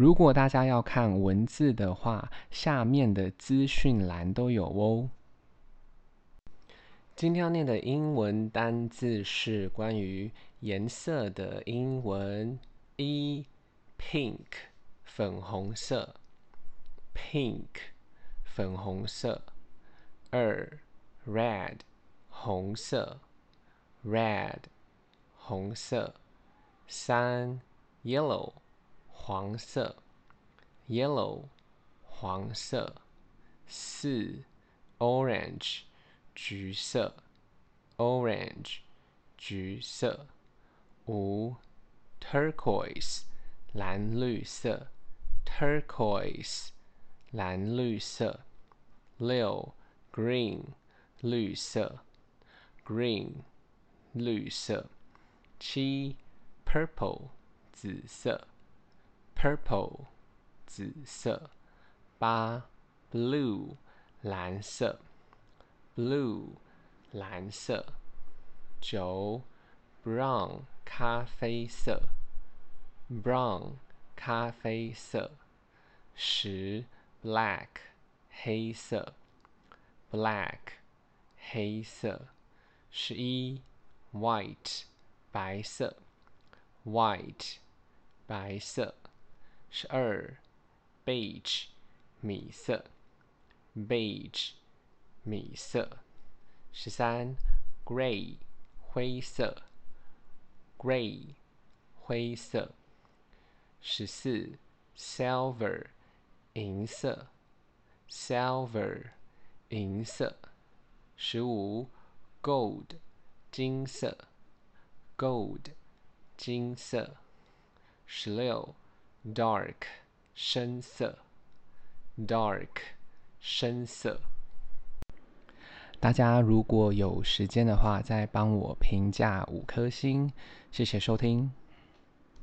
如果大家要看文字的话，下面的资讯栏都有哦。今天要念的英文单字是关于颜色的英文：一，pink，粉红色，pink，粉红色；二，red，红色，red，红色；三，yellow，黄色，yellow，黄色；四，orange。橘色，orange，橘色。五，turquoise，蓝绿色，turquoise，蓝绿色。六，green，绿色，green，绿色。七，purple，紫色，purple，紫色。八，blue，蓝色。blue，蓝色。九，brown，咖啡色。brown，咖啡色。十，black，黑色。black，黑色。十一，white，白色。white，白色。十二，beige，米色。beige。米色，十三，gray，灰色，gray，灰色，十四，silver，银色，silver，银色，十五，gold，金色，gold，金色，十六，dark，深色，dark，深色。大家如果有时间的话，再帮我评价五颗星，谢谢收听。